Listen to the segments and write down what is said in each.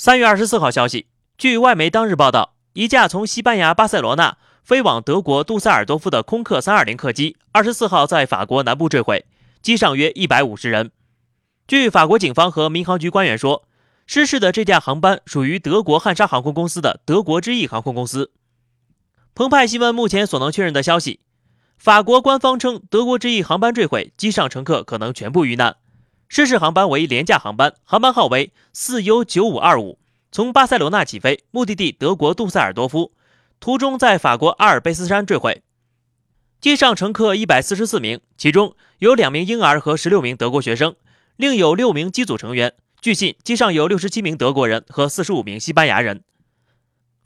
三月二十四号消息，据外媒当日报道，一架从西班牙巴塞罗那飞往德国杜塞尔多夫的空客三二零客机，二十四号在法国南部坠毁，机上约一百五十人。据法国警方和民航局官员说，失事的这架航班属于德国汉莎航空公司的德国之翼航空公司。澎湃新闻目前所能确认的消息，法国官方称德国之翼航班坠毁，机上乘客可能全部遇难。失事航班为廉价航班，航班号为四 U 九五二五，从巴塞罗那起飞，目的地德国杜塞尔多夫，途中在法国阿尔卑斯山坠毁。机上乘客一百四十四名，其中有两名婴儿和十六名德国学生，另有六名机组成员。据信，机上有六十七名德国人和四十五名西班牙人。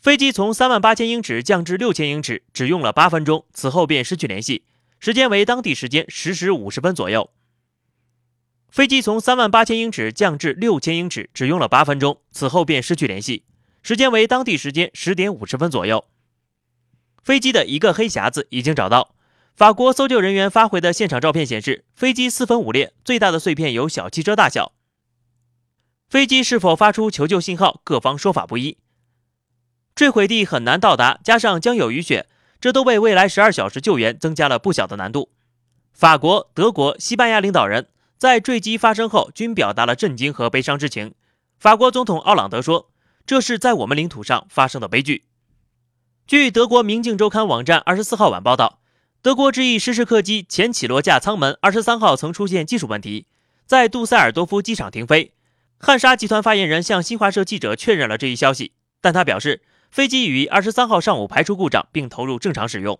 飞机从三万八千英尺降至六千英尺，只用了八分钟，此后便失去联系，时间为当地时间十时五十分左右。飞机从三万八千英尺降至六千英尺，只用了八分钟，此后便失去联系，时间为当地时间十点五十分左右。飞机的一个黑匣子已经找到，法国搜救人员发回的现场照片显示，飞机四分五裂，最大的碎片有小汽车大小。飞机是否发出求救信号，各方说法不一。坠毁地很难到达，加上将有雨雪，这都为未来十二小时救援增加了不小的难度。法国、德国、西班牙领导人在坠机发生后均表达了震惊和悲伤之情。法国总统奥朗德说：“这是在我们领土上发生的悲剧。”据德国《明镜周刊》网站二十四号晚报道，德国之翼失事客机前起落架舱门二十三号曾出现技术问题，在杜塞尔多夫机场停飞。汉莎集团发言人向新华社记者确认了这一消息，但他表示。飞机已于二十三号上午排除故障，并投入正常使用。